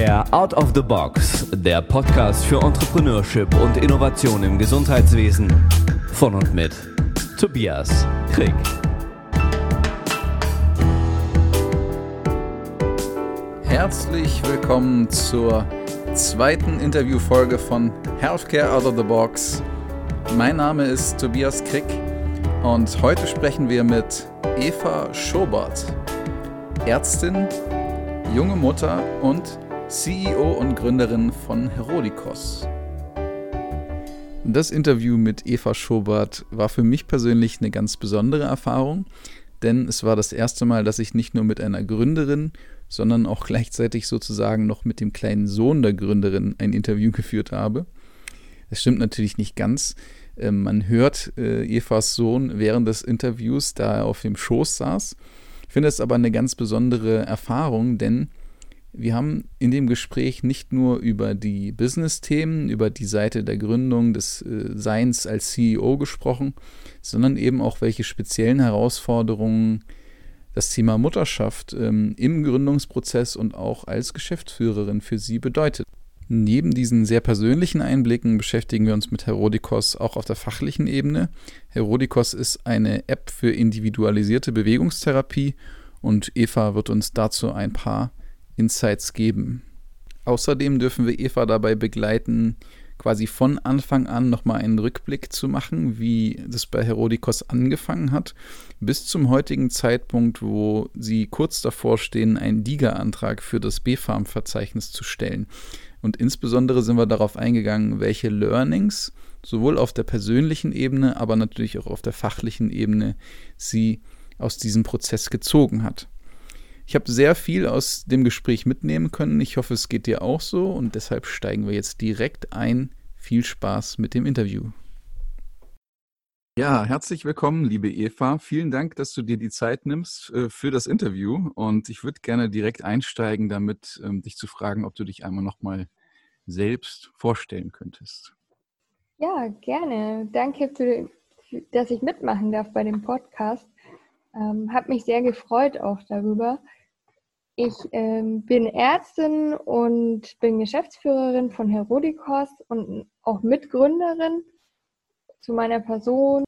Healthcare Out of the Box, der Podcast für Entrepreneurship und Innovation im Gesundheitswesen. Von und mit Tobias Krieg. Herzlich willkommen zur zweiten Interviewfolge von Healthcare Out of the Box. Mein Name ist Tobias Krick und heute sprechen wir mit Eva Schobert, Ärztin, junge Mutter und CEO und Gründerin von Herodikos. Das Interview mit Eva Schobert war für mich persönlich eine ganz besondere Erfahrung, denn es war das erste Mal, dass ich nicht nur mit einer Gründerin, sondern auch gleichzeitig sozusagen noch mit dem kleinen Sohn der Gründerin ein Interview geführt habe. Das stimmt natürlich nicht ganz. Ähm, man hört äh, Evas Sohn während des Interviews, da er auf dem Schoß saß. Ich finde es aber eine ganz besondere Erfahrung, denn wir haben in dem Gespräch nicht nur über die Business-Themen, über die Seite der Gründung des äh, Seins als CEO gesprochen, sondern eben auch welche speziellen Herausforderungen das Thema Mutterschaft ähm, im Gründungsprozess und auch als Geschäftsführerin für sie bedeutet. Neben diesen sehr persönlichen Einblicken beschäftigen wir uns mit Herodikos auch auf der fachlichen Ebene. Herodikos ist eine App für individualisierte Bewegungstherapie und Eva wird uns dazu ein paar Insights geben. Außerdem dürfen wir Eva dabei begleiten, quasi von Anfang an nochmal einen Rückblick zu machen, wie das bei Herodikos angefangen hat, bis zum heutigen Zeitpunkt, wo sie kurz davor stehen, einen DIGA-Antrag für das B-Farm-Verzeichnis zu stellen. Und insbesondere sind wir darauf eingegangen, welche Learnings sowohl auf der persönlichen Ebene, aber natürlich auch auf der fachlichen Ebene sie aus diesem Prozess gezogen hat. Ich habe sehr viel aus dem Gespräch mitnehmen können. Ich hoffe, es geht dir auch so und deshalb steigen wir jetzt direkt ein. Viel Spaß mit dem Interview. Ja, herzlich willkommen, liebe Eva. Vielen Dank, dass du dir die Zeit nimmst äh, für das Interview. Und ich würde gerne direkt einsteigen, damit ähm, dich zu fragen, ob du dich einmal nochmal selbst vorstellen könntest. Ja, gerne. Danke, für, dass ich mitmachen darf bei dem Podcast. Ähm, habe mich sehr gefreut auch darüber. Ich ähm, bin Ärztin und bin Geschäftsführerin von Herodikos und auch Mitgründerin zu meiner Person.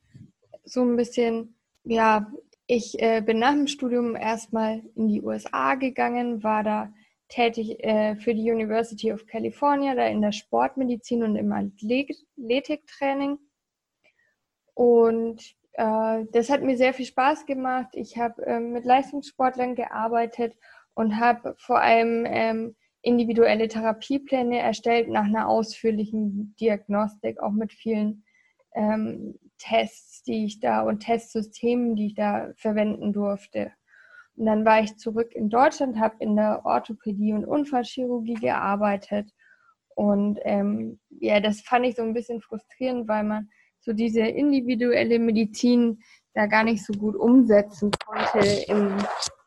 So ein bisschen, ja, ich äh, bin nach dem Studium erstmal in die USA gegangen, war da tätig äh, für die University of California, da in der Sportmedizin und im Athletiktraining. Und äh, das hat mir sehr viel Spaß gemacht. Ich habe äh, mit Leistungssportlern gearbeitet und habe vor allem ähm, individuelle Therapiepläne erstellt nach einer ausführlichen Diagnostik, auch mit vielen ähm, Tests, die ich da und Testsystemen, die ich da verwenden durfte. Und dann war ich zurück in Deutschland, habe in der Orthopädie und Unfallchirurgie gearbeitet. Und ähm, ja, das fand ich so ein bisschen frustrierend, weil man so diese individuelle Medizin da gar nicht so gut umsetzen konnte im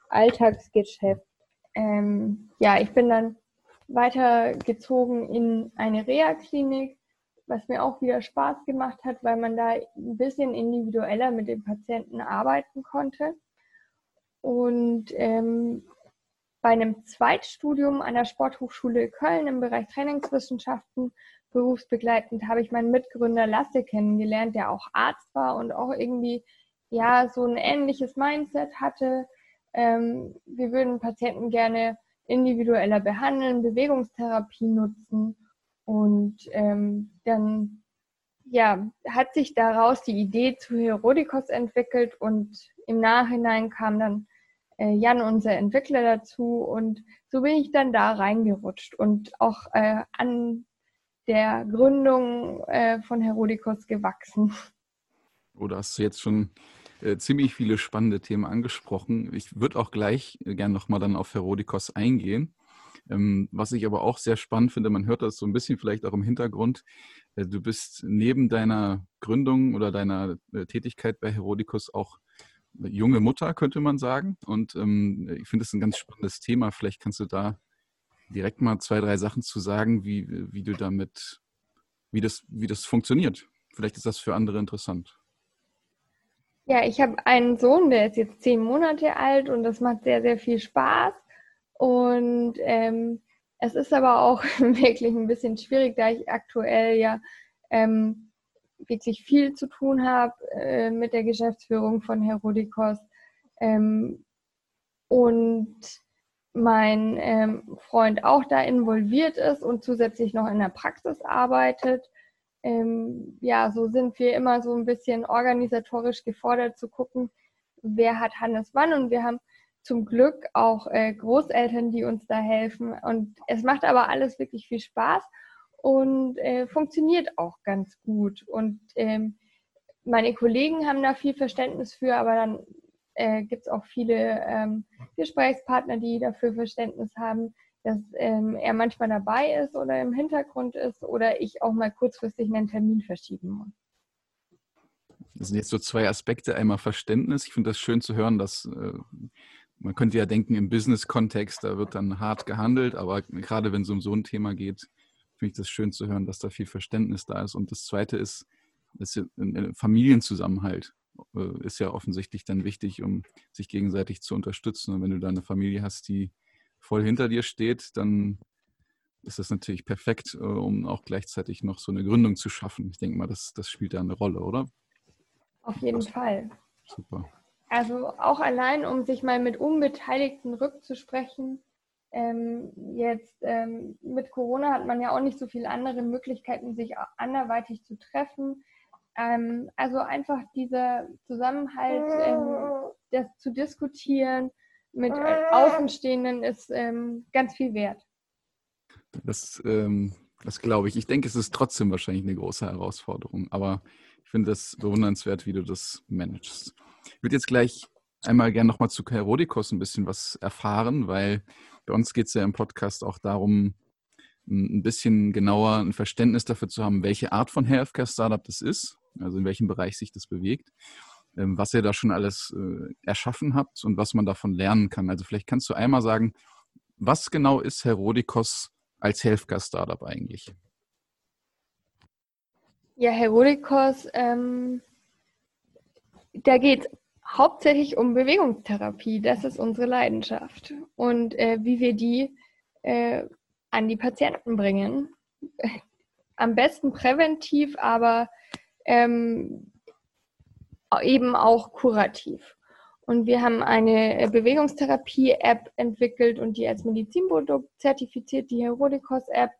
Alltagsgeschäft. Ähm, ja, ich bin dann weitergezogen in eine Reha-Klinik, was mir auch wieder Spaß gemacht hat, weil man da ein bisschen individueller mit dem Patienten arbeiten konnte. Und ähm, bei einem Zweitstudium an der Sporthochschule Köln im Bereich Trainingswissenschaften berufsbegleitend habe ich meinen Mitgründer Lasse kennengelernt, der auch Arzt war und auch irgendwie ja so ein ähnliches Mindset hatte, ähm, wir würden Patienten gerne individueller behandeln, Bewegungstherapie nutzen und ähm, dann ja, hat sich daraus die Idee zu Herodikos entwickelt und im Nachhinein kam dann äh, Jan, unser Entwickler, dazu und so bin ich dann da reingerutscht und auch äh, an der Gründung äh, von Herodikos gewachsen. Oder hast du jetzt schon äh, ziemlich viele spannende Themen angesprochen. Ich würde auch gleich äh, gerne nochmal dann auf Herodikos eingehen. Ähm, was ich aber auch sehr spannend finde, man hört das so ein bisschen vielleicht auch im Hintergrund. Äh, du bist neben deiner Gründung oder deiner äh, Tätigkeit bei Herodikos auch junge Mutter, könnte man sagen. Und ähm, ich finde es ein ganz spannendes Thema. Vielleicht kannst du da direkt mal zwei, drei Sachen zu sagen, wie, wie du damit, wie das, wie das funktioniert. Vielleicht ist das für andere interessant. Ja, ich habe einen Sohn, der ist jetzt zehn Monate alt und das macht sehr, sehr viel Spaß. Und ähm, es ist aber auch wirklich ein bisschen schwierig, da ich aktuell ja ähm, wirklich viel zu tun habe äh, mit der Geschäftsführung von Herodikos. Ähm, und mein ähm, Freund auch da involviert ist und zusätzlich noch in der Praxis arbeitet. Ähm, ja, so sind wir immer so ein bisschen organisatorisch gefordert zu gucken, wer hat Hannes wann. Und wir haben zum Glück auch äh, Großeltern, die uns da helfen. Und es macht aber alles wirklich viel Spaß und äh, funktioniert auch ganz gut. Und ähm, meine Kollegen haben da viel Verständnis für, aber dann äh, gibt es auch viele ähm, Gesprächspartner, die dafür Verständnis haben, dass ähm, er manchmal dabei ist oder im Hintergrund ist oder ich auch mal kurzfristig einen Termin verschieben muss. Das sind jetzt so zwei Aspekte. Einmal Verständnis. Ich finde das schön zu hören, dass äh, man könnte ja denken, im Business-Kontext, da wird dann hart gehandelt, aber gerade wenn es um so ein Thema geht, finde ich das schön zu hören, dass da viel Verständnis da ist. Und das Zweite ist, ist Familienzusammenhalt. Äh, ist ja offensichtlich dann wichtig, um sich gegenseitig zu unterstützen. Und wenn du da eine Familie hast, die voll hinter dir steht, dann ist das natürlich perfekt, äh, um auch gleichzeitig noch so eine Gründung zu schaffen. Ich denke mal, das, das spielt da eine Rolle, oder? Auf jeden das, Fall. Super. Also auch allein, um sich mal mit Unbeteiligten rückzusprechen. Ähm, jetzt ähm, mit Corona hat man ja auch nicht so viele andere Möglichkeiten, sich anderweitig zu treffen. Ähm, also einfach dieser Zusammenhalt, ähm, das zu diskutieren mit äh, Außenstehenden ist ähm, ganz viel wert. Das, ähm, das glaube ich. Ich denke, es ist trotzdem wahrscheinlich eine große Herausforderung, aber ich finde es bewundernswert, wie du das managst. Ich würde jetzt gleich einmal gerne nochmal zu Herodikos ein bisschen was erfahren, weil bei uns geht es ja im Podcast auch darum, ein bisschen genauer ein Verständnis dafür zu haben, welche Art von Healthcare-Startup das ist also in welchem Bereich sich das bewegt, was ihr da schon alles äh, erschaffen habt und was man davon lernen kann. Also vielleicht kannst du einmal sagen, was genau ist Herodikos als Healthcare-Startup eigentlich? Ja, Herodikos, ähm, da geht es hauptsächlich um Bewegungstherapie. Das ist unsere Leidenschaft. Und äh, wie wir die äh, an die Patienten bringen. Am besten präventiv, aber ähm, eben auch kurativ. Und wir haben eine Bewegungstherapie-App entwickelt und die als Medizinprodukt zertifiziert, die Herodikos-App,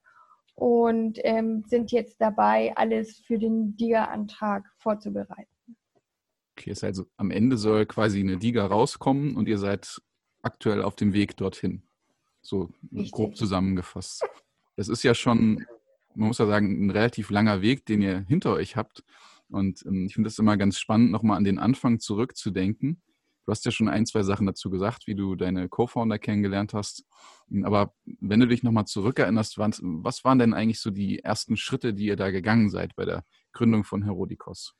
und ähm, sind jetzt dabei, alles für den DIGA-Antrag vorzubereiten. Okay, ist also am Ende soll quasi eine DIGA rauskommen und ihr seid aktuell auf dem Weg dorthin. So Richtig. grob zusammengefasst. Das ist ja schon man muss ja sagen, ein relativ langer Weg, den ihr hinter euch habt. Und ähm, ich finde es immer ganz spannend, nochmal an den Anfang zurückzudenken. Du hast ja schon ein, zwei Sachen dazu gesagt, wie du deine Co-Founder kennengelernt hast. Aber wenn du dich nochmal zurückerinnerst, was waren denn eigentlich so die ersten Schritte, die ihr da gegangen seid bei der Gründung von Herodikos?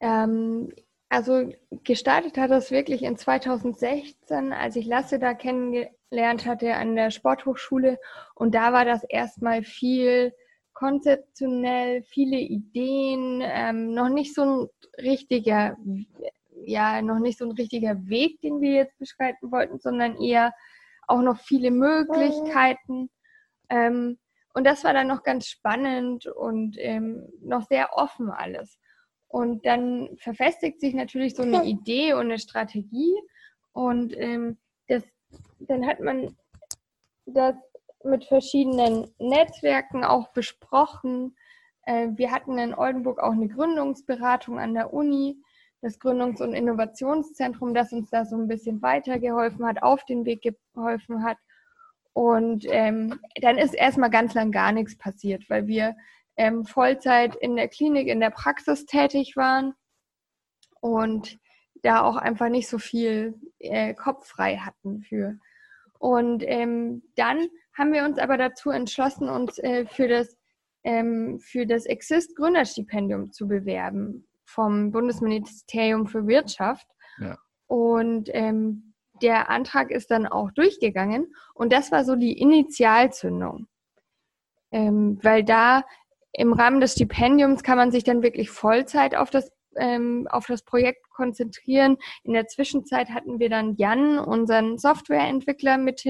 Ähm, also gestartet hat das wirklich in 2016, als ich Lasse da kennengelernt hatte an der Sporthochschule. Und da war das erstmal viel konzeptionell, viele Ideen, ähm, noch nicht so ein richtiger, ja, noch nicht so ein richtiger Weg, den wir jetzt beschreiten wollten, sondern eher auch noch viele Möglichkeiten. Ähm, und das war dann noch ganz spannend und ähm, noch sehr offen alles. Und dann verfestigt sich natürlich so eine Idee und eine Strategie. Und ähm, das, dann hat man das mit verschiedenen Netzwerken auch besprochen. Äh, wir hatten in Oldenburg auch eine Gründungsberatung an der Uni, das Gründungs- und Innovationszentrum, das uns da so ein bisschen weitergeholfen hat, auf den Weg geholfen hat. Und ähm, dann ist erstmal ganz lang gar nichts passiert, weil wir ähm, Vollzeit in der Klinik, in der Praxis tätig waren und da auch einfach nicht so viel äh, Kopf frei hatten für. Und ähm, dann haben wir uns aber dazu entschlossen, uns äh, für das, ähm, für das Exist Gründerstipendium zu bewerben vom Bundesministerium für Wirtschaft. Ja. Und ähm, der Antrag ist dann auch durchgegangen und das war so die Initialzündung. Ähm, weil da im Rahmen des Stipendiums kann man sich dann wirklich Vollzeit auf das ähm, auf das Projekt konzentrieren. In der Zwischenzeit hatten wir dann Jan, unseren Softwareentwickler, mit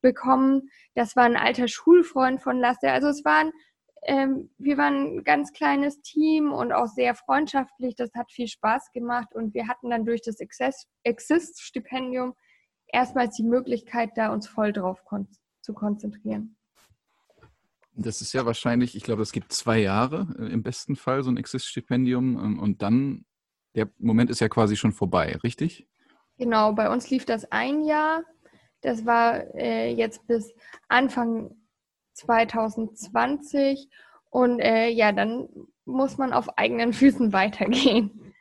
hinzubekommen. Das war ein alter Schulfreund von Lasse. Also es waren ähm, wir waren ein ganz kleines Team und auch sehr freundschaftlich. Das hat viel Spaß gemacht und wir hatten dann durch das Exist-Stipendium erstmals die Möglichkeit, da uns voll drauf kon zu konzentrieren. Das ist ja wahrscheinlich, ich glaube, es gibt zwei Jahre äh, im besten Fall so ein Exist-Stipendium ähm, und dann, der Moment ist ja quasi schon vorbei, richtig? Genau, bei uns lief das ein Jahr. Das war äh, jetzt bis Anfang 2020 und äh, ja, dann muss man auf eigenen Füßen weitergehen.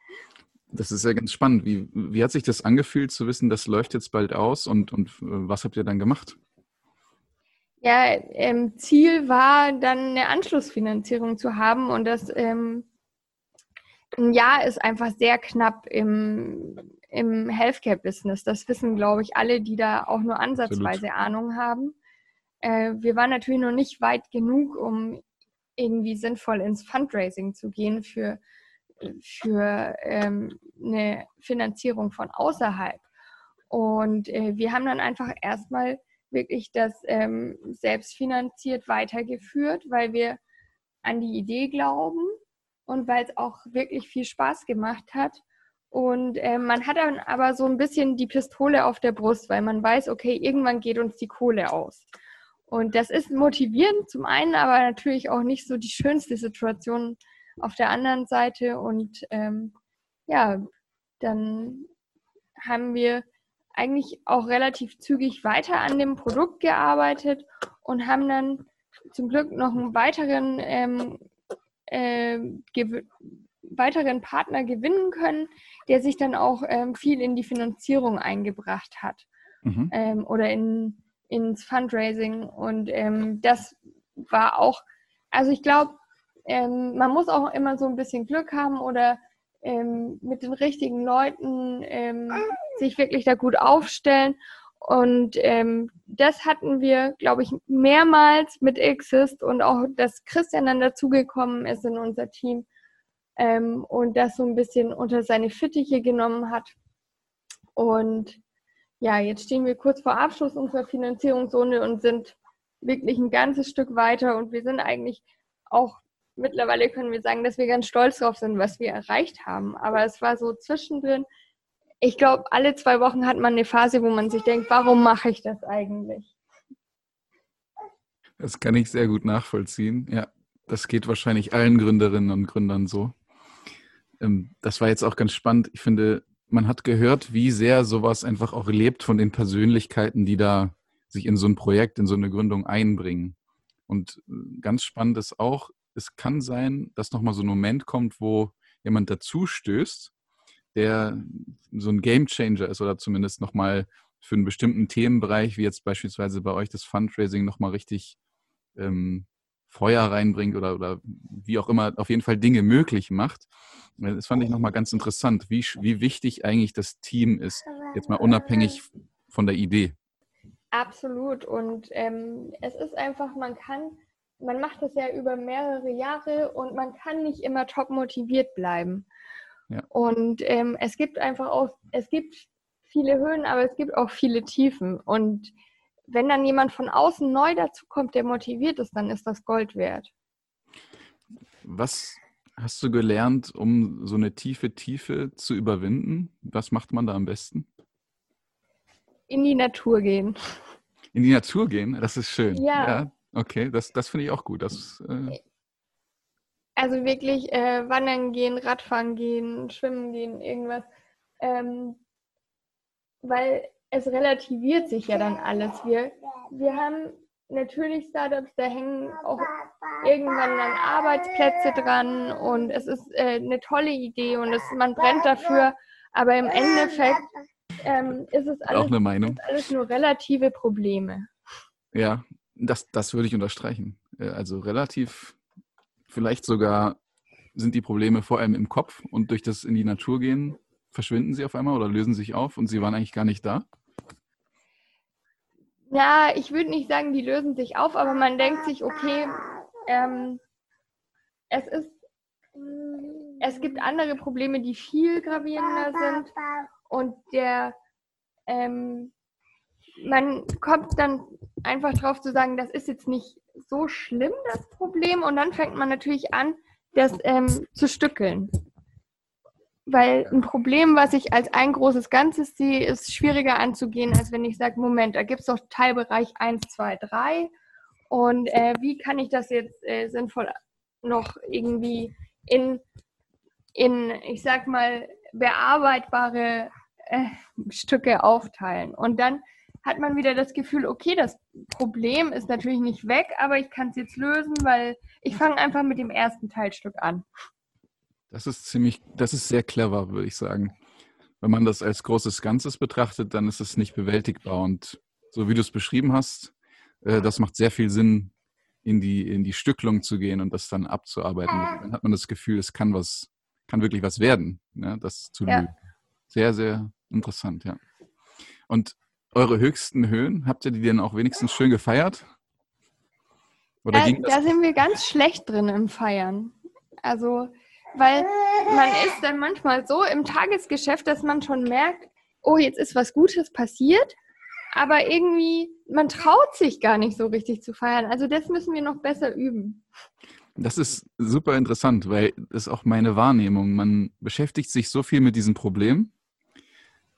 Das ist ja ganz spannend. Wie, wie hat sich das angefühlt zu wissen, das läuft jetzt bald aus und, und äh, was habt ihr dann gemacht? Ja, ähm, Ziel war dann eine Anschlussfinanzierung zu haben und das ähm, ein Jahr ist einfach sehr knapp im, im Healthcare-Business. Das wissen, glaube ich, alle, die da auch nur ansatzweise Absolut. Ahnung haben. Äh, wir waren natürlich noch nicht weit genug, um irgendwie sinnvoll ins Fundraising zu gehen für, für ähm, eine Finanzierung von außerhalb. Und äh, wir haben dann einfach erstmal wirklich das ähm, selbstfinanziert weitergeführt, weil wir an die Idee glauben und weil es auch wirklich viel Spaß gemacht hat. Und äh, man hat dann aber so ein bisschen die Pistole auf der Brust, weil man weiß, okay, irgendwann geht uns die Kohle aus. Und das ist motivierend zum einen, aber natürlich auch nicht so die schönste Situation auf der anderen Seite. Und ähm, ja, dann haben wir eigentlich auch relativ zügig weiter an dem Produkt gearbeitet und haben dann zum Glück noch einen weiteren, ähm, äh, weiteren Partner gewinnen können, der sich dann auch ähm, viel in die Finanzierung eingebracht hat mhm. ähm, oder in ins Fundraising. Und ähm, das war auch, also ich glaube, ähm, man muss auch immer so ein bisschen Glück haben oder ähm, mit den richtigen Leuten ähm, sich wirklich da gut aufstellen. Und ähm, das hatten wir, glaube ich, mehrmals mit Exist und auch, dass Christian dann dazugekommen ist in unser Team ähm, und das so ein bisschen unter seine Fittiche genommen hat. Und ja, jetzt stehen wir kurz vor Abschluss unserer Finanzierungszone und sind wirklich ein ganzes Stück weiter und wir sind eigentlich auch mittlerweile können wir sagen, dass wir ganz stolz drauf sind, was wir erreicht haben. Aber es war so zwischendrin. Ich glaube, alle zwei Wochen hat man eine Phase, wo man sich denkt, warum mache ich das eigentlich? Das kann ich sehr gut nachvollziehen. Ja, das geht wahrscheinlich allen Gründerinnen und Gründern so. Ähm, das war jetzt auch ganz spannend. Ich finde, man hat gehört, wie sehr sowas einfach auch lebt von den Persönlichkeiten, die da sich in so ein Projekt, in so eine Gründung einbringen. Und äh, ganz spannend ist auch, es kann sein, dass nochmal so ein Moment kommt, wo jemand dazu stößt, der so ein Game Changer ist oder zumindest nochmal für einen bestimmten Themenbereich, wie jetzt beispielsweise bei euch das Fundraising, nochmal richtig ähm, Feuer reinbringt oder, oder wie auch immer, auf jeden Fall Dinge möglich macht. Das fand ich nochmal ganz interessant, wie, wie wichtig eigentlich das Team ist, jetzt mal unabhängig von der Idee. Absolut. Und ähm, es ist einfach, man kann, man macht das ja über mehrere Jahre und man kann nicht immer top motiviert bleiben. Ja. Und ähm, es gibt einfach auch, es gibt viele Höhen, aber es gibt auch viele Tiefen. Und wenn dann jemand von außen neu dazu kommt, der motiviert ist, dann ist das Gold wert. Was hast du gelernt, um so eine tiefe Tiefe zu überwinden? Was macht man da am besten? In die Natur gehen. In die Natur gehen? Das ist schön. Ja. ja okay, das, das finde ich auch gut. Das, äh also wirklich äh, wandern gehen, Radfahren gehen, schwimmen gehen, irgendwas. Ähm, weil es relativiert sich ja dann alles. Wir, wir haben natürlich Startups, da hängen auch irgendwann dann Arbeitsplätze dran und es ist äh, eine tolle Idee und es, man brennt dafür, aber im Endeffekt ähm, ist es alles, auch eine Meinung. alles nur relative Probleme. Ja, das, das würde ich unterstreichen. Äh, also relativ, vielleicht sogar sind die Probleme vor allem im Kopf und durch das in die Natur gehen verschwinden sie auf einmal oder lösen sich auf und sie waren eigentlich gar nicht da. Ja, ich würde nicht sagen, die lösen sich auf, aber man denkt sich, okay, ähm, es ist, es gibt andere Probleme, die viel gravierender sind. Und der, ähm, man kommt dann einfach drauf zu sagen, das ist jetzt nicht so schlimm, das Problem. Und dann fängt man natürlich an, das ähm, zu stückeln. Weil ein Problem, was ich als ein großes Ganzes sehe, ist schwieriger anzugehen, als wenn ich sage, Moment, da gibt es doch Teilbereich 1, 2, 3. Und äh, wie kann ich das jetzt äh, sinnvoll noch irgendwie in, in, ich sag mal, bearbeitbare äh, Stücke aufteilen? Und dann hat man wieder das Gefühl, okay, das Problem ist natürlich nicht weg, aber ich kann es jetzt lösen, weil ich fange einfach mit dem ersten Teilstück an. Das ist ziemlich, das ist sehr clever, würde ich sagen. Wenn man das als großes Ganzes betrachtet, dann ist es nicht bewältigbar. Und so wie du es beschrieben hast, äh, das macht sehr viel Sinn, in die, in die Stücklung zu gehen und das dann abzuarbeiten. Dann hat man das Gefühl, es kann was, kann wirklich was werden, ne, das zu ja. Sehr, sehr interessant, ja. Und eure höchsten Höhen, habt ihr die denn auch wenigstens schön gefeiert? Oder da, da sind wir ganz schlecht drin im Feiern. Also, weil man ist dann manchmal so im Tagesgeschäft, dass man schon merkt, oh, jetzt ist was Gutes passiert, aber irgendwie, man traut sich gar nicht so richtig zu feiern. Also das müssen wir noch besser üben. Das ist super interessant, weil das ist auch meine Wahrnehmung. Man beschäftigt sich so viel mit diesem Problem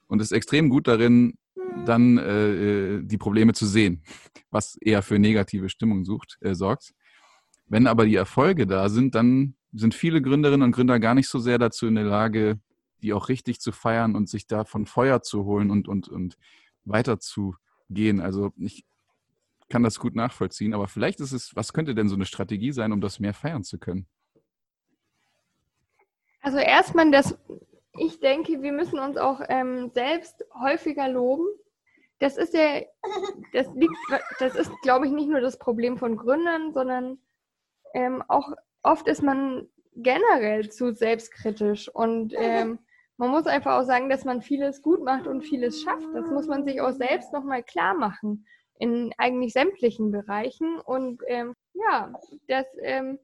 und ist extrem gut darin, dann äh, äh, die Probleme zu sehen, was eher für negative Stimmung sucht, äh, sorgt. Wenn aber die Erfolge da sind, dann sind viele Gründerinnen und Gründer gar nicht so sehr dazu in der Lage, die auch richtig zu feiern und sich da von Feuer zu holen und, und, und weiter zu gehen. Also ich kann das gut nachvollziehen, aber vielleicht ist es, was könnte denn so eine Strategie sein, um das mehr feiern zu können? Also erstmal das ich denke, wir müssen uns auch ähm, selbst häufiger loben. Das ist ja, das liegt, das ist, glaube ich, nicht nur das Problem von Gründern, sondern ähm, auch oft ist man generell zu selbstkritisch und ähm, man muss einfach auch sagen, dass man vieles gut macht und vieles schafft. Das muss man sich auch selbst nochmal klar machen in eigentlich sämtlichen Bereichen. Und ähm, ja, das ähm,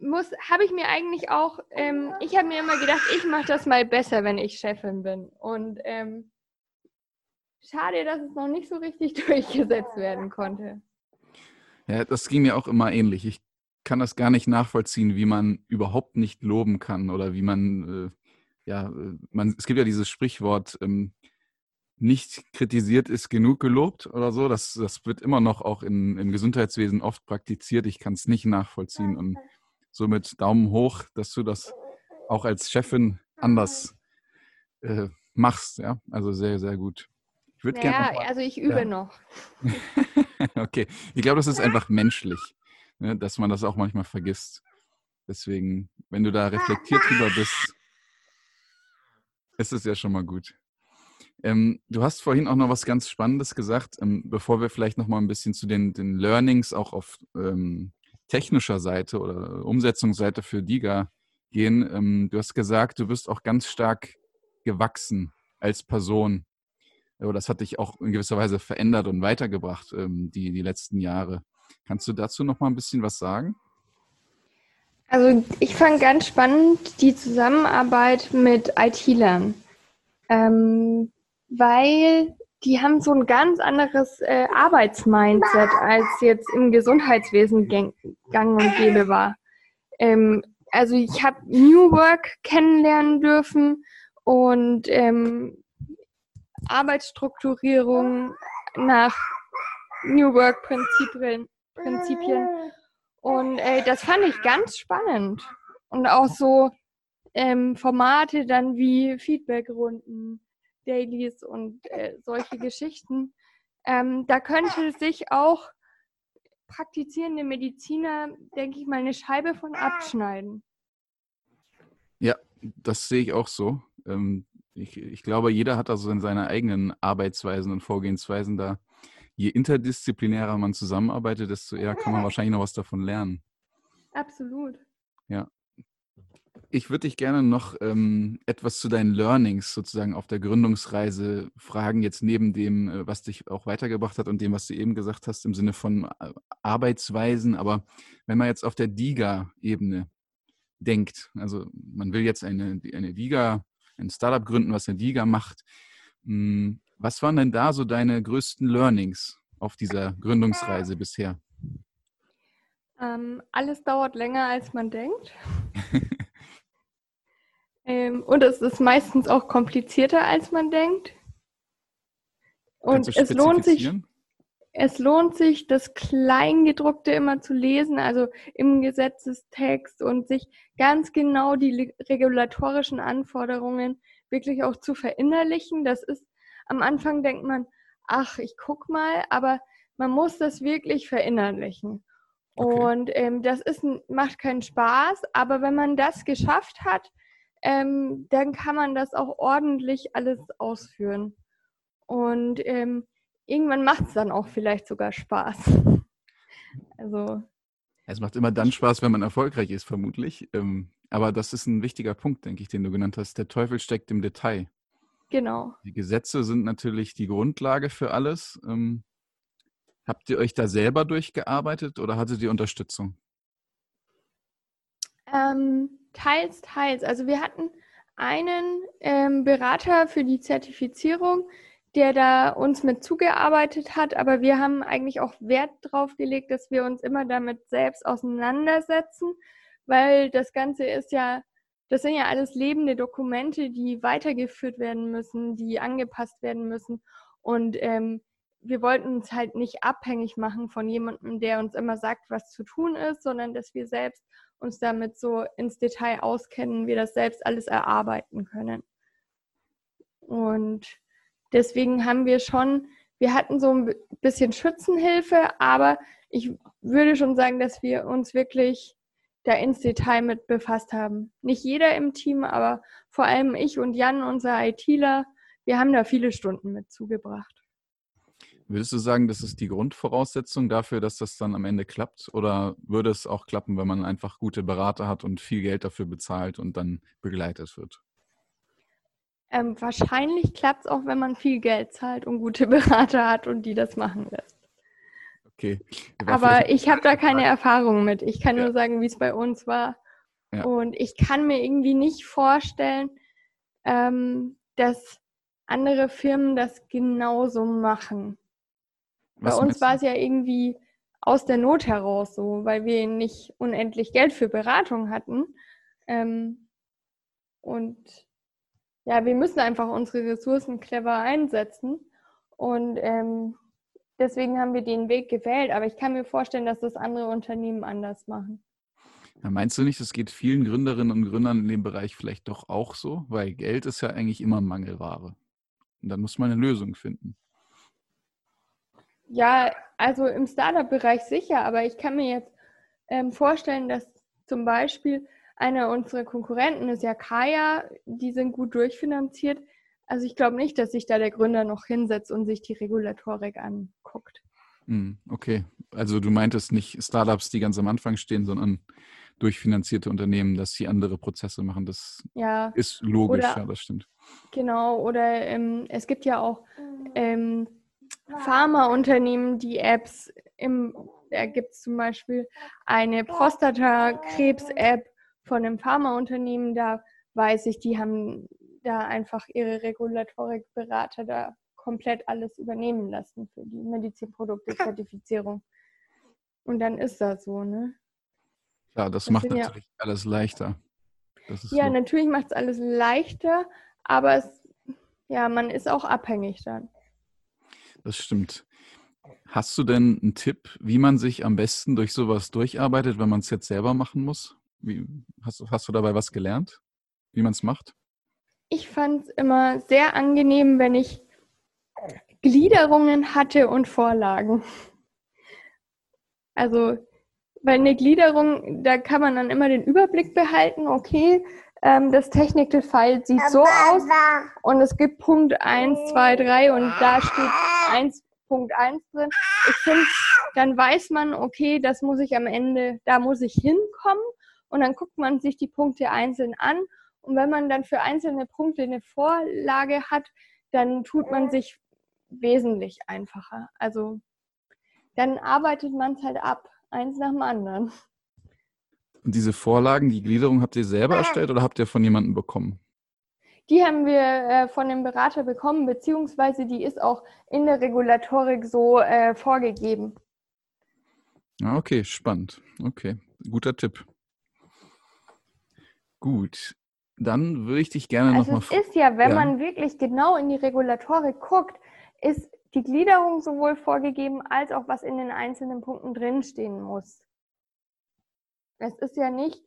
muss, habe ich mir eigentlich auch, ähm, ich habe mir immer gedacht, ich mache das mal besser, wenn ich Chefin bin. Und ähm, schade, dass es noch nicht so richtig durchgesetzt werden konnte. Ja, das ging mir auch immer ähnlich. Ich kann das gar nicht nachvollziehen, wie man überhaupt nicht loben kann oder wie man, äh, ja, äh, man, es gibt ja dieses Sprichwort, ähm, nicht kritisiert ist genug gelobt oder so. Das, das wird immer noch auch in, im Gesundheitswesen oft praktiziert. Ich kann es nicht nachvollziehen und somit Daumen hoch, dass du das auch als Chefin anders äh, machst. Ja, also sehr, sehr gut. Ich würde ja, gerne. also ich übe ja. noch. okay, ich glaube, das ist einfach menschlich, ne, dass man das auch manchmal vergisst. Deswegen, wenn du da reflektiert drüber bist, ist es ja schon mal gut. Ähm, du hast vorhin auch noch was ganz Spannendes gesagt, ähm, bevor wir vielleicht noch mal ein bisschen zu den, den Learnings auch auf ähm, technischer Seite oder Umsetzungsseite für DIGA gehen. Ähm, du hast gesagt, du wirst auch ganz stark gewachsen als Person. Aber das hat dich auch in gewisser Weise verändert und weitergebracht, ähm, die, die letzten Jahre. Kannst du dazu noch mal ein bisschen was sagen? Also ich fand ganz spannend die Zusammenarbeit mit IT-Lern, ähm, weil die haben so ein ganz anderes äh, Arbeitsmindset, als jetzt im Gesundheitswesen gang, und gäbe war. Ähm, also ich habe New Work kennenlernen dürfen und ähm, Arbeitsstrukturierung nach New Work Prinzipien. Und äh, das fand ich ganz spannend. Und auch so ähm, Formate dann wie Feedbackrunden Dailies und äh, solche Geschichten. Ähm, da könnte sich auch praktizierende Mediziner, denke ich mal, eine Scheibe von abschneiden. Ja, das sehe ich auch so. Ähm, ich, ich, glaube, jeder hat also in seiner eigenen Arbeitsweisen und Vorgehensweisen da. Je interdisziplinärer man zusammenarbeitet, desto eher kann man wahrscheinlich noch was davon lernen. Absolut. Ja, ich würde dich gerne noch ähm, etwas zu deinen Learnings sozusagen auf der Gründungsreise fragen, jetzt neben dem, äh, was dich auch weitergebracht hat und dem, was du eben gesagt hast, im Sinne von äh, Arbeitsweisen. Aber wenn man jetzt auf der DIGA-Ebene denkt. Also man will jetzt eine, eine Liga, ein Startup gründen, was eine Liga macht. Hm, was waren denn da so deine größten Learnings auf dieser Gründungsreise bisher? Ähm, alles dauert länger, als man denkt. ähm, und es ist meistens auch komplizierter, als man denkt. Und es lohnt sich, es lohnt sich, das Kleingedruckte immer zu lesen, also im Gesetzestext und sich ganz genau die regulatorischen Anforderungen wirklich auch zu verinnerlichen. Das ist am Anfang denkt man, ach, ich guck mal, aber man muss das wirklich verinnerlichen. Okay. Und ähm, das ist, macht keinen Spaß, aber wenn man das geschafft hat, ähm, dann kann man das auch ordentlich alles ausführen. Und ähm, irgendwann macht es dann auch vielleicht sogar Spaß. Also. Es macht immer dann Spaß, wenn man erfolgreich ist, vermutlich. Ähm, aber das ist ein wichtiger Punkt, denke ich, den du genannt hast. Der Teufel steckt im Detail. Genau. Die Gesetze sind natürlich die Grundlage für alles. Ähm, habt ihr euch da selber durchgearbeitet oder hattet ihr Unterstützung? Ähm, teils, teils. Also wir hatten einen ähm, Berater für die Zertifizierung, der da uns mit zugearbeitet hat, aber wir haben eigentlich auch Wert darauf gelegt, dass wir uns immer damit selbst auseinandersetzen, weil das Ganze ist ja das sind ja alles lebende Dokumente, die weitergeführt werden müssen, die angepasst werden müssen. Und ähm, wir wollten uns halt nicht abhängig machen von jemandem, der uns immer sagt, was zu tun ist, sondern dass wir selbst uns damit so ins Detail auskennen, wir das selbst alles erarbeiten können. Und deswegen haben wir schon, wir hatten so ein bisschen Schützenhilfe, aber ich würde schon sagen, dass wir uns wirklich da ins Detail mit befasst haben. Nicht jeder im Team, aber vor allem ich und Jan, unser ITler, wir haben da viele Stunden mit zugebracht. Würdest du sagen, das ist die Grundvoraussetzung dafür, dass das dann am Ende klappt? Oder würde es auch klappen, wenn man einfach gute Berater hat und viel Geld dafür bezahlt und dann begleitet wird? Ähm, wahrscheinlich klappt es auch, wenn man viel Geld zahlt und gute Berater hat und die das machen lässt. Okay. Aber ich habe da keine Erfahrung mit. Ich kann ja. nur sagen, wie es bei uns war. Ja. Und ich kann mir irgendwie nicht vorstellen, ähm, dass andere Firmen das genauso machen. Was bei uns war es ja irgendwie aus der Not heraus so, weil wir nicht unendlich Geld für Beratung hatten. Ähm, und ja, wir müssen einfach unsere Ressourcen clever einsetzen. Und ähm, Deswegen haben wir den Weg gewählt. Aber ich kann mir vorstellen, dass das andere Unternehmen anders machen. Ja, meinst du nicht, es geht vielen Gründerinnen und Gründern in dem Bereich vielleicht doch auch so? Weil Geld ist ja eigentlich immer Mangelware. Und dann muss man eine Lösung finden. Ja, also im Startup-Bereich sicher, aber ich kann mir jetzt ähm, vorstellen, dass zum Beispiel einer unserer Konkurrenten ist ja Kaya, die sind gut durchfinanziert. Also ich glaube nicht, dass sich da der Gründer noch hinsetzt und sich die Regulatorik anguckt. Hm, okay, also du meintest nicht Startups, die ganz am Anfang stehen, sondern durchfinanzierte Unternehmen, dass sie andere Prozesse machen. Das ja. ist logisch, oder, ja, das stimmt. Genau, oder ähm, es gibt ja auch ähm, Pharmaunternehmen, die Apps, im, da gibt es zum Beispiel eine Prostatakrebs-App von einem Pharmaunternehmen, da weiß ich, die haben da einfach ihre Regulatorikberater da komplett alles übernehmen lassen für die Medizinprodukte-Zertifizierung. Und dann ist das so, ne? Ja, das, das macht natürlich ja, alles leichter. ja, so. natürlich macht es alles leichter, aber es, ja, man ist auch abhängig dann. Das stimmt. Hast du denn einen Tipp, wie man sich am besten durch sowas durcharbeitet, wenn man es jetzt selber machen muss? Wie, hast, hast du dabei was gelernt, wie man es macht? ich fand es immer sehr angenehm, wenn ich Gliederungen hatte und Vorlagen. Also, weil eine Gliederung, da kann man dann immer den Überblick behalten, okay, ähm, das Technical File sieht so aus und es gibt Punkt 1, 2, 3 und da steht 1.1 drin. Ich finde, dann weiß man, okay, das muss ich am Ende, da muss ich hinkommen und dann guckt man sich die Punkte einzeln an und wenn man dann für einzelne Punkte eine Vorlage hat, dann tut man sich wesentlich einfacher. Also dann arbeitet man es halt ab, eins nach dem anderen. Und diese Vorlagen, die Gliederung habt ihr selber erstellt oder habt ihr von jemandem bekommen? Die haben wir äh, von dem Berater bekommen, beziehungsweise die ist auch in der Regulatorik so äh, vorgegeben. Ah, okay, spannend. Okay, guter Tipp. Gut, dann würde ich dich gerne also nochmal. Es ist ja, wenn ja. man wirklich genau in die Regulatorik guckt, ist die Gliederung sowohl vorgegeben, als auch was in den einzelnen Punkten drinstehen muss. Es ist ja nicht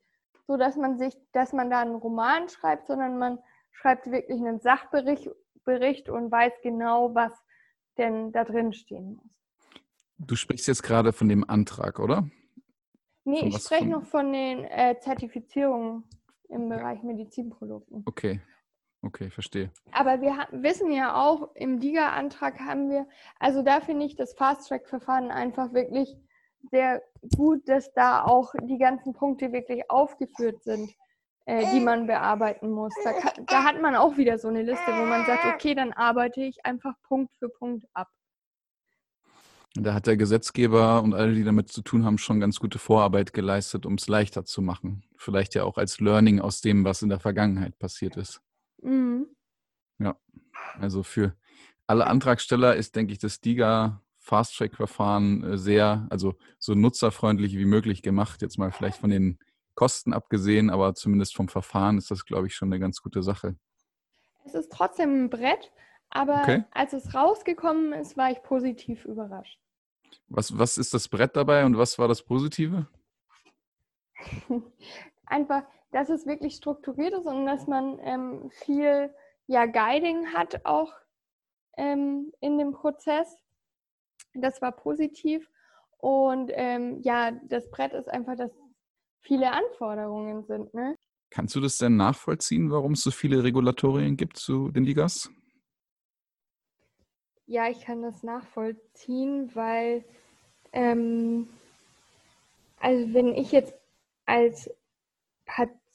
so, dass man sich, dass man da einen Roman schreibt, sondern man schreibt wirklich einen Sachbericht Bericht und weiß genau, was denn da drin stehen muss. Du sprichst jetzt gerade von dem Antrag, oder? Nee, von ich spreche noch von den äh, Zertifizierungen im Bereich Medizinprodukten. Okay, okay, verstehe. Aber wir wissen ja auch, im DIGA-Antrag haben wir, also da finde ich das Fast-Track-Verfahren einfach wirklich sehr gut, dass da auch die ganzen Punkte wirklich aufgeführt sind, äh, die man bearbeiten muss. Da, da hat man auch wieder so eine Liste, wo man sagt, okay, dann arbeite ich einfach Punkt für Punkt ab. Da hat der Gesetzgeber und alle, die damit zu tun haben, schon ganz gute Vorarbeit geleistet, um es leichter zu machen. Vielleicht ja auch als Learning aus dem, was in der Vergangenheit passiert ist. Mhm. Ja, also für alle Antragsteller ist, denke ich, das DIGA Fast-Track-Verfahren äh, sehr, also so nutzerfreundlich wie möglich gemacht. Jetzt mal vielleicht von den Kosten abgesehen, aber zumindest vom Verfahren ist das, glaube ich, schon eine ganz gute Sache. Es ist trotzdem ein Brett, aber okay. als es rausgekommen ist, war ich positiv überrascht. Was, was ist das Brett dabei und was war das Positive? Einfach, dass es wirklich strukturiert ist und dass man ähm, viel ja, Guiding hat auch ähm, in dem Prozess. Das war positiv. Und ähm, ja, das Brett ist einfach, dass viele Anforderungen sind. Ne? Kannst du das denn nachvollziehen, warum es so viele Regulatorien gibt zu den Ligas? Ja, ich kann das nachvollziehen, weil, ähm, also wenn ich jetzt als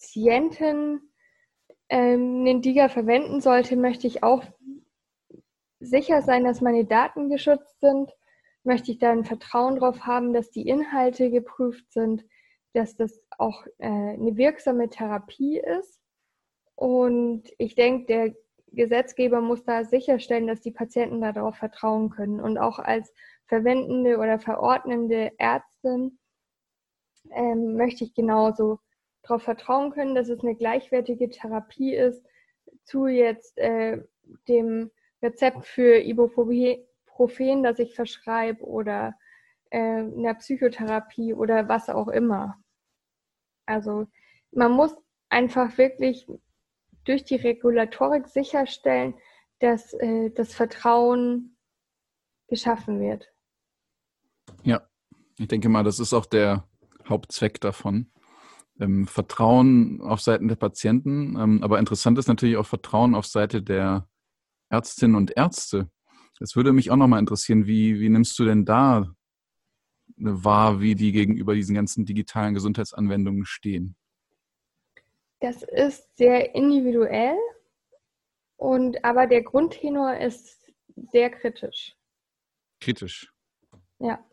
Patientin ähm, den Diga verwenden sollte, möchte ich auch sicher sein, dass meine Daten geschützt sind. Möchte ich da ein Vertrauen darauf haben, dass die Inhalte geprüft sind, dass das auch äh, eine wirksame Therapie ist. Und ich denke, der Gesetzgeber muss da sicherstellen, dass die Patienten darauf vertrauen können. Und auch als verwendende oder verordnende Ärztin ähm, möchte ich genauso darauf vertrauen können, dass es eine gleichwertige Therapie ist zu jetzt äh, dem Rezept für Ibuprofen, das ich verschreibe oder äh, einer Psychotherapie oder was auch immer. Also man muss einfach wirklich durch die Regulatorik sicherstellen, dass äh, das Vertrauen geschaffen wird. Ja, ich denke mal, das ist auch der Hauptzweck davon. Ähm, Vertrauen auf Seiten der Patienten, ähm, aber interessant ist natürlich auch Vertrauen auf Seite der Ärztinnen und Ärzte. Es würde mich auch nochmal interessieren, wie, wie nimmst du denn da wahr, wie die gegenüber diesen ganzen digitalen Gesundheitsanwendungen stehen? Das ist sehr individuell und aber der Grundtenor ist sehr kritisch. Kritisch. Ja.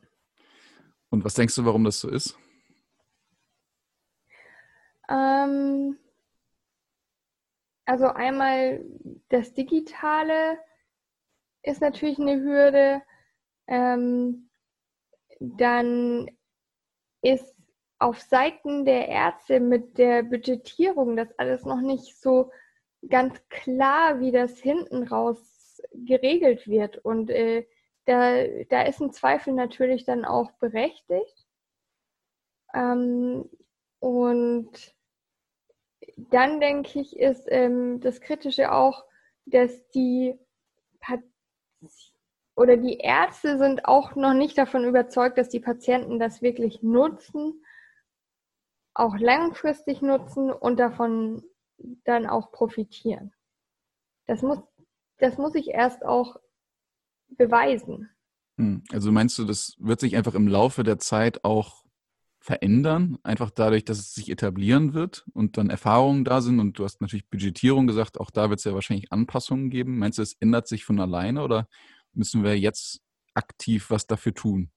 Und was denkst du, warum das so ist? Ähm, also einmal das Digitale ist natürlich eine Hürde. Ähm, dann ist auf Seiten der Ärzte mit der Budgetierung das alles noch nicht so ganz klar, wie das hinten raus geregelt wird. Und äh, da, da ist ein Zweifel natürlich dann auch berechtigt. Ähm, und dann denke ich, ist ähm, das Kritische auch, dass die oder die Ärzte sind auch noch nicht davon überzeugt, dass die Patienten das wirklich nutzen auch langfristig nutzen und davon dann auch profitieren. Das muss, das muss ich erst auch beweisen. Hm, also meinst du, das wird sich einfach im Laufe der Zeit auch verändern, einfach dadurch, dass es sich etablieren wird und dann Erfahrungen da sind und du hast natürlich Budgetierung gesagt, auch da wird es ja wahrscheinlich Anpassungen geben. Meinst du, es ändert sich von alleine oder müssen wir jetzt aktiv was dafür tun?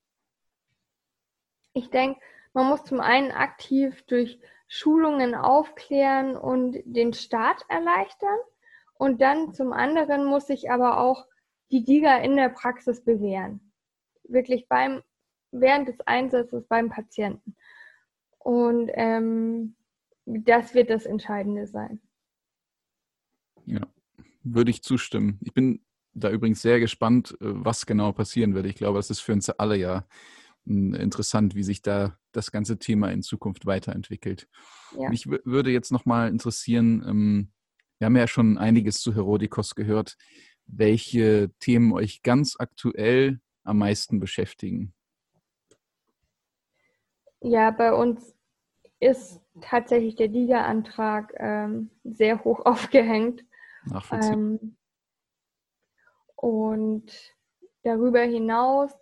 Ich denke, Man muss zum einen aktiv durch Schulungen aufklären und den Start erleichtern. Und dann zum anderen muss sich aber auch die DIGA in der Praxis bewähren. Wirklich beim, während des Einsatzes beim Patienten. Und ähm, das wird das Entscheidende sein. Ja, würde ich zustimmen. Ich bin da übrigens sehr gespannt, äh, was genau passieren wird. Ich glaube, das ist für uns alle ja hm, interessant, wie sich da das ganze Thema in Zukunft weiterentwickelt. Ja. Mich würde jetzt nochmal interessieren, ähm, wir haben ja schon einiges zu Herodikos gehört, welche Themen euch ganz aktuell am meisten beschäftigen. Ja, bei uns ist tatsächlich der Liga-Antrag ähm, sehr hoch aufgehängt. Ähm, und darüber hinaus,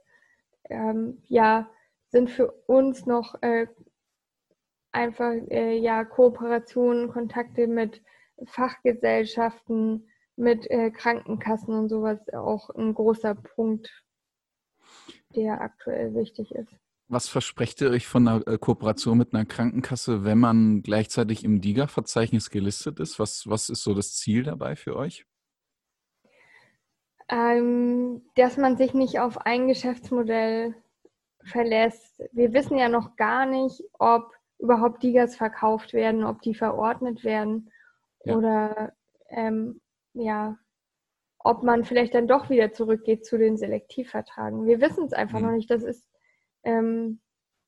ähm, ja, sind für uns noch äh, einfach äh, ja Kooperationen, Kontakte mit Fachgesellschaften, mit äh, Krankenkassen und sowas auch ein großer Punkt, der aktuell wichtig ist. Was versprecht ihr euch von einer äh, Kooperation mit einer Krankenkasse, wenn man gleichzeitig im DIGA-Verzeichnis gelistet ist? Was, was ist so das Ziel dabei für euch? Ähm, dass man sich nicht auf ein Geschäftsmodell verlässt. Wir wissen ja noch gar nicht, ob überhaupt DIGAs verkauft werden, ob die verordnet werden ja. oder ähm, ja, ob man vielleicht dann doch wieder zurückgeht zu den Selektivvertragen. Wir wissen es einfach mhm. noch nicht. Das ist ähm,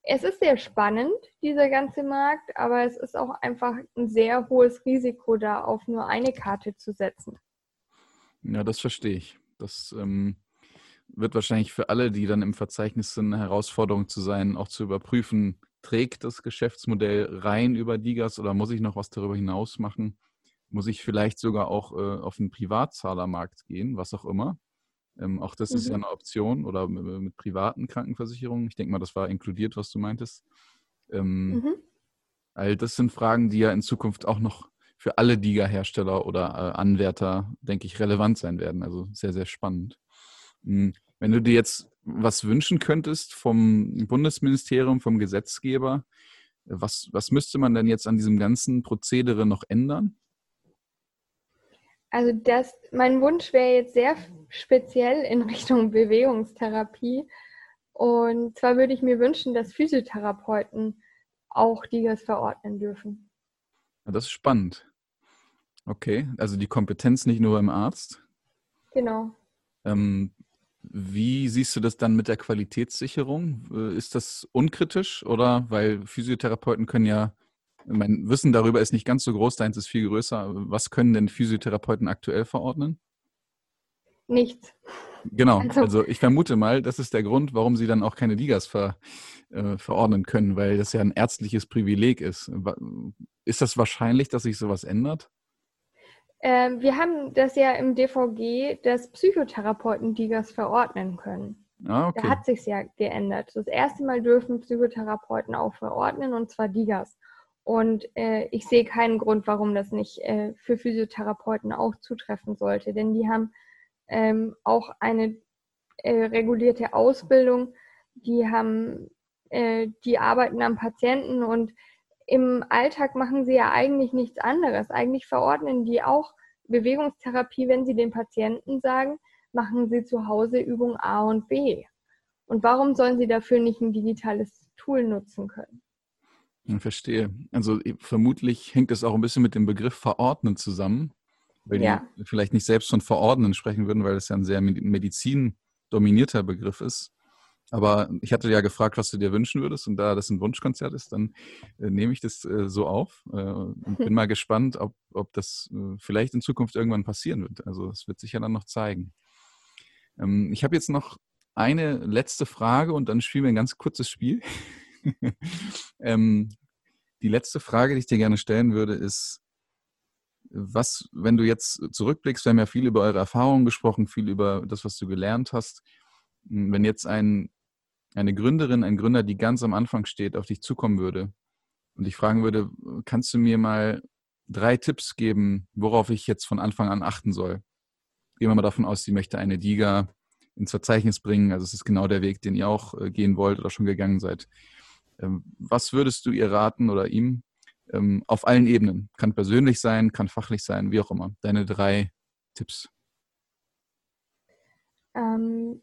es ist sehr spannend, dieser ganze Markt, aber es ist auch einfach ein sehr hohes Risiko, da auf nur eine Karte zu setzen. Ja, das verstehe ich. Das ähm, wird wahrscheinlich für alle, die dann im Verzeichnis sind, eine Herausforderung zu sein, auch zu überprüfen, trägt das Geschäftsmodell rein über Digas oder muss ich noch was darüber hinaus machen? Muss ich vielleicht sogar auch äh, auf den Privatzahlermarkt gehen, was auch immer? Ähm, auch das mhm. ist ja mhm. eine Option oder mit, mit, privaten Krankenversicherungen. Ich denke mal, das war inkludiert, was du meintest. Ähm, mhm. All das sind Fragen, die ja in Zukunft auch noch für alle DIGA-Hersteller oder äh, Anwärter, denke ich, relevant sein werden. Also sehr, sehr spannend. Mhm. Wenn du dir jetzt was wünschen könntest vom Bundesministerium, vom Gesetzgeber, was, was müsste man denn jetzt an diesem ganzen Prozedere noch ändern? Also das, mein Wunsch wäre jetzt sehr speziell in Richtung Bewegungstherapie. Und zwar würde ich mir wünschen, dass Physiotherapeuten auch DIGAS verordnen dürfen. Das ist spannend. Okay, also die Kompetenz nicht nur beim Arzt. Genau. Ähm, wie siehst du das dann mit der Qualitätssicherung? Äh, ist das unkritisch oder weil Physiotherapeuten können ja mein Wissen darüber ist nicht ganz so groß, deins ist viel größer. Was können denn Physiotherapeuten aktuell verordnen? Nichts. Genau, also, also, ich vermute mal, das ist der Grund, warum sie dann auch keine Ligas ver, äh, verordnen können, weil das ja ein ärztliches Privileg ist. Ist das wahrscheinlich, dass sich sowas ändert? Ähm, wir haben das ja im DVG, dass Psychotherapeuten Digas verordnen können. Ah, okay. Da hat sich ja geändert. Das erste Mal dürfen Psychotherapeuten auch verordnen und zwar Digas. Und äh, ich sehe keinen Grund, warum das nicht äh, für Physiotherapeuten auch zutreffen sollte, denn die haben ähm, auch eine äh, regulierte Ausbildung, die haben, äh, die arbeiten am Patienten und im Alltag machen sie ja eigentlich nichts anderes. Eigentlich verordnen die auch Bewegungstherapie, wenn sie den Patienten sagen, machen sie zu Hause Übung A und B. Und warum sollen sie dafür nicht ein digitales Tool nutzen können? Ich verstehe. Also vermutlich hängt es auch ein bisschen mit dem Begriff verordnen zusammen, weil ja. die vielleicht nicht selbst von verordnen sprechen würden, weil das ja ein sehr medizindominierter Begriff ist. Aber ich hatte ja gefragt, was du dir wünschen würdest, und da das ein Wunschkonzert ist, dann äh, nehme ich das äh, so auf äh, und bin mal gespannt, ob, ob das äh, vielleicht in Zukunft irgendwann passieren wird. Also es wird sich ja dann noch zeigen. Ähm, ich habe jetzt noch eine letzte Frage und dann spielen wir ein ganz kurzes Spiel. ähm, die letzte Frage, die ich dir gerne stellen würde, ist, was, wenn du jetzt zurückblickst, wir haben ja viel über eure Erfahrungen gesprochen, viel über das, was du gelernt hast. Hm, wenn jetzt ein, eine Gründerin, ein Gründer, die ganz am Anfang steht, auf dich zukommen würde und dich fragen würde, kannst du mir mal drei Tipps geben, worauf ich jetzt von Anfang an achten soll? Gehen wir mal davon aus, sie möchte eine Diga ins Verzeichnis bringen. Also es ist genau der Weg, den ihr auch äh, gehen wollt oder schon gegangen seid. Ähm, was würdest du ihr raten oder ihm ähm, auf allen Ebenen? Kann persönlich sein, kann fachlich sein, wie auch immer. Deine drei Tipps. Ähm,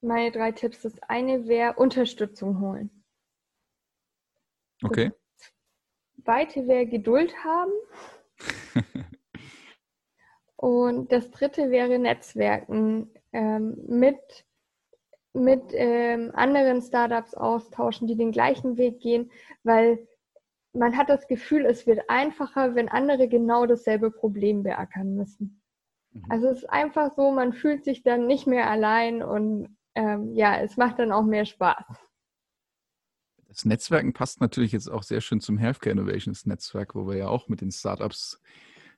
meine drei Tipps. Das eine wäre Unterstützung holen. Okay. Das zweite wäre Geduld haben. Und das dritte wäre Netzwerken ähm, mit, mit ähm, anderen Startups austauschen, die den gleichen Weg gehen, weil man hat das Gefühl, es wird einfacher, wenn andere genau dasselbe Problem beackern müssen. Mhm. Also es ist einfach so, man fühlt sich dann nicht mehr allein und ähm, ja, es macht dann auch mehr Spaß. Das Netzwerken passt natürlich jetzt auch sehr schön zum Healthcare Innovations Netzwerk, wo wir ja auch mit den Startups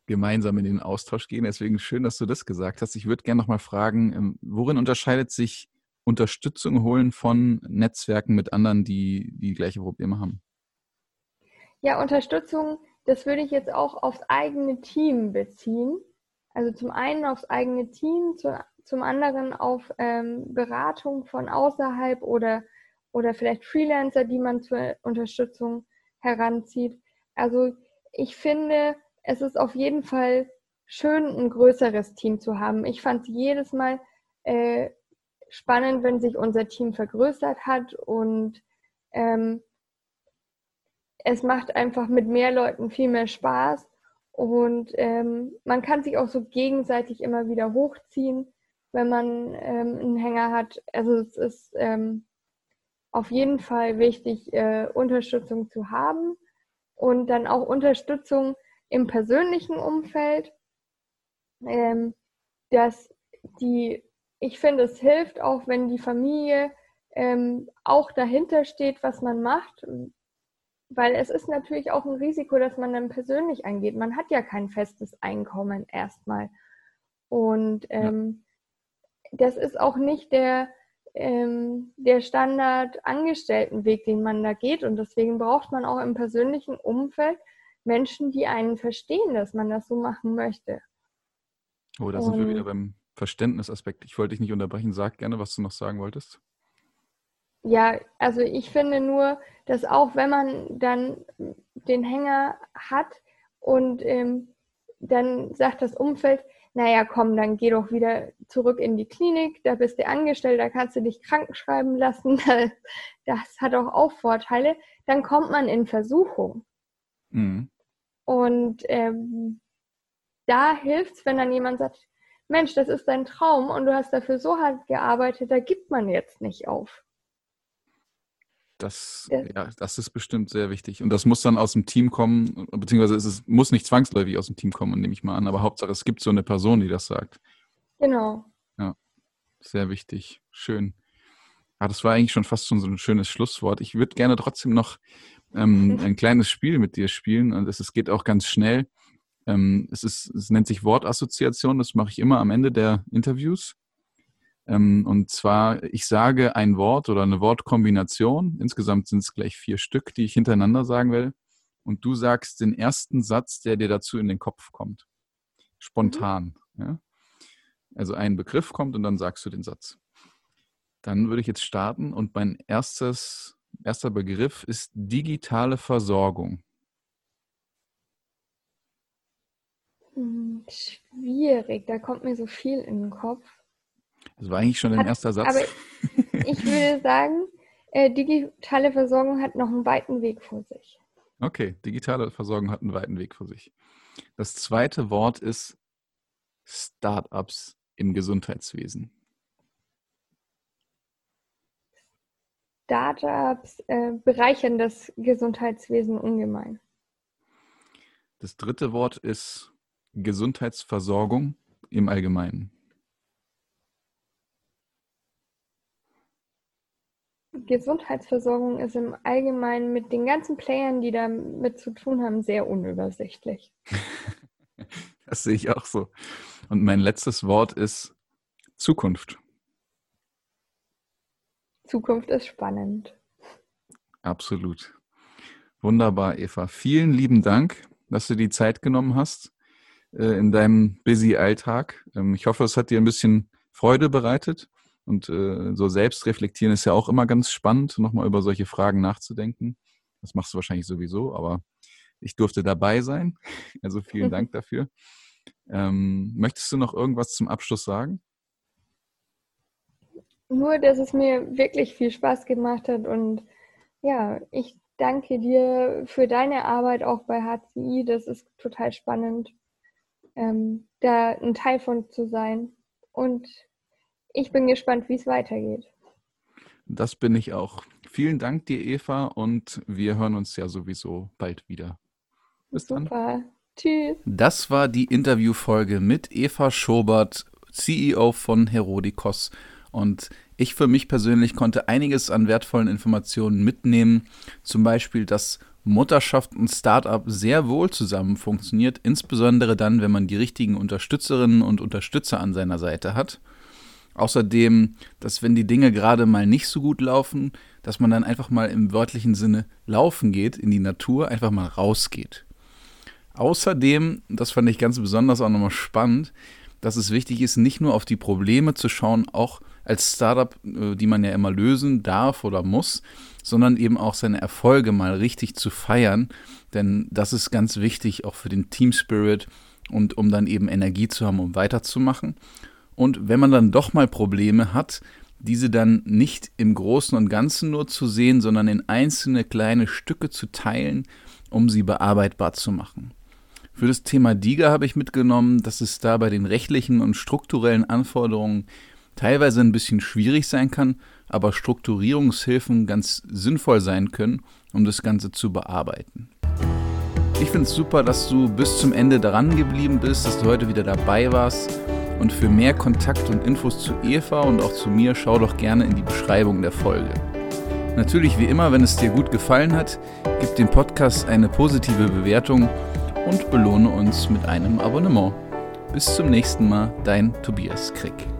gemeinsam in den Austausch gehen. Deswegen schön, dass du das gesagt hast. Ich würde gerne noch mal fragen, ähm, worin unterscheidet sich Unterstützung holen von Netzwerken mit anderen, die die gleiche Probleme haben? Ja, Unterstützung, das würde ich jetzt auch aufs eigene Team beziehen. Also zum einen aufs eigene Team, zu, zum anderen auf ähm, Beratung von außerhalb oder, oder vielleicht Freelancer, die man zur Unterstützung heranzieht. Also ich finde, es ist auf jeden Fall schön, ein größeres Team zu haben. Ich fand es jedes Mal äh, spannend, wenn sich unser Team vergrößert hat und ähm, es macht einfach mit mehr Leuten viel mehr Spaß und ähm, man kann sich auch so gegenseitig immer wieder hochziehen, wenn man ähm, einen Hänger hat. Also es ist ähm, auf jeden Fall wichtig, äh, Unterstützung zu haben und dann auch Unterstützung im persönlichen Umfeld, ähm, dass die, ich finde, es hilft auch, wenn die Familie ähm, auch dahinter steht, was man macht, weil es ist natürlich auch ein Risiko, dass man dann persönlich angeht. Man hat ja kein festes Einkommen erstmal. Und ähm, ja. das ist auch nicht der, ähm, der Standard-Angestelltenweg, den man da geht. Und deswegen braucht man auch im persönlichen Umfeld Menschen, die einen verstehen, dass man das so machen möchte. Oh, da sind wir wieder beim Verständnisaspekt. Ich wollte dich nicht unterbrechen. Sag gerne, was du noch sagen wolltest. Ja, also ich finde nur, dass auch wenn man dann den Hänger hat und ähm, dann sagt das Umfeld, naja, komm, dann geh doch wieder zurück in die Klinik, da bist du angestellt, da kannst du dich krank schreiben lassen, das hat auch, auch Vorteile, dann kommt man in Versuchung. Mhm. Und ähm, da hilft es, wenn dann jemand sagt, Mensch, das ist dein Traum und du hast dafür so hart gearbeitet, da gibt man jetzt nicht auf. Das, ja. ja. das ist bestimmt sehr wichtig. Und das muss dann aus dem Team kommen, beziehungsweise es ist, muss nicht zwangsläufig aus dem Team kommen, nehme ich mal an. Aber Hauptsache, es gibt so eine Person, die das sagt. Genau. Ja, sehr wichtig. Schön. Ja, das war eigentlich schon fast schon so ein schönes Schlusswort. Ich würde gerne trotzdem noch ähm, ein kleines Spiel mit dir spielen und es geht auch ganz schnell. Ähm, es, ist, es nennt sich Wortassoziation, das mache ich immer am Ende der Interviews. Ähm, und zwar, ich sage ein Wort oder eine Wortkombination. Insgesamt sind es gleich vier Stück, die ich hintereinander sagen will. Und du sagst den ersten Satz, der dir dazu in den Kopf kommt. Spontan. Mhm. Ja? Also ein Begriff kommt und dann sagst du den Satz. Dann würde ich jetzt starten und mein erstes erster Begriff ist digitale Versorgung. Schwierig, da kommt mir so viel in den Kopf. Das war eigentlich schon dein erster Satz. Aber ich würde sagen, äh, digitale Versorgung hat noch einen weiten Weg vor sich. Okay, digitale Versorgung hat einen weiten Weg vor sich. Das zweite Wort ist Startups im Gesundheitswesen. Startups äh, bereichern das Gesundheitswesen ungemein. Das dritte Wort ist Gesundheitsversorgung im Allgemeinen. Gesundheitsversorgung ist im Allgemeinen mit den ganzen Playern, die damit zu tun haben, sehr unübersichtlich. das sehe ich auch so. Und mein letztes Wort ist Zukunft. Zukunft ist spannend. Absolut. Wunderbar, Eva. Vielen lieben Dank, dass du die Zeit genommen hast in deinem busy Alltag. Ähm, ich hoffe, es hat dir ein bisschen Freude bereitet. Und äh, so selbst reflektieren ist ja auch immer ganz spannend, nochmal über solche Fragen nachzudenken. Das machst du wahrscheinlich sowieso, aber ich durfte dabei sein. Also vielen Dank dafür. Ähm, möchtest du noch irgendwas zum Abschluss sagen? Nur, dass es mir wirklich viel Spaß gemacht hat und ja, ich danke dir für deine Arbeit auch bei HCI. Das ist total spannend, ähm, da ein Teil von zu sein. Und ich bin gespannt, wie es weitergeht. Das bin ich auch. Vielen Dank dir, Eva, und wir hören uns ja sowieso bald wieder. Bis Super. dann. Tschüss. Das war die Interviewfolge mit Eva Schobert, CEO von Herodikos. Und ich für mich persönlich konnte einiges an wertvollen Informationen mitnehmen. Zum Beispiel, dass Mutterschaft und Startup sehr wohl zusammen funktioniert, insbesondere dann, wenn man die richtigen Unterstützerinnen und Unterstützer an seiner Seite hat. Außerdem, dass wenn die Dinge gerade mal nicht so gut laufen, dass man dann einfach mal im wörtlichen Sinne laufen geht, in die Natur, einfach mal rausgeht. Außerdem, das fand ich ganz besonders auch nochmal spannend, dass es wichtig ist, nicht nur auf die Probleme zu schauen, auch als Startup, äh, die man ja immer lösen darf oder muss, sondern eben auch seine Erfolge mal richtig zu feiern. Denn das ist ganz wichtig auch für den Team Spirit und um dann eben Energie zu haben, um weiterzumachen. Und wenn man dann doch mal Probleme hat, diese dann nicht im Großen und Ganzen nur zu sehen, sondern in einzelne kleine Stücke zu teilen, um sie bearbeitbar zu machen. Für das Thema DIGA habe ich mitgenommen, dass es da bei den rechtlichen und strukturellen Anforderungen teilweise ein bisschen schwierig sein kann, aber Strukturierungshilfen ganz sinnvoll sein können, um das Ganze zu bearbeiten. Ich finde es super, dass du bis zum Ende dran geblieben bist, dass du heute wieder dabei warst. Und für mehr Kontakt und Infos zu Eva und auch zu mir, schau doch gerne in die Beschreibung der Folge. Natürlich wie immer, wenn es dir gut gefallen hat, gib dem Podcast eine positive Bewertung und belohne uns mit einem Abonnement. Bis zum nächsten Mal, dein Tobias Krick.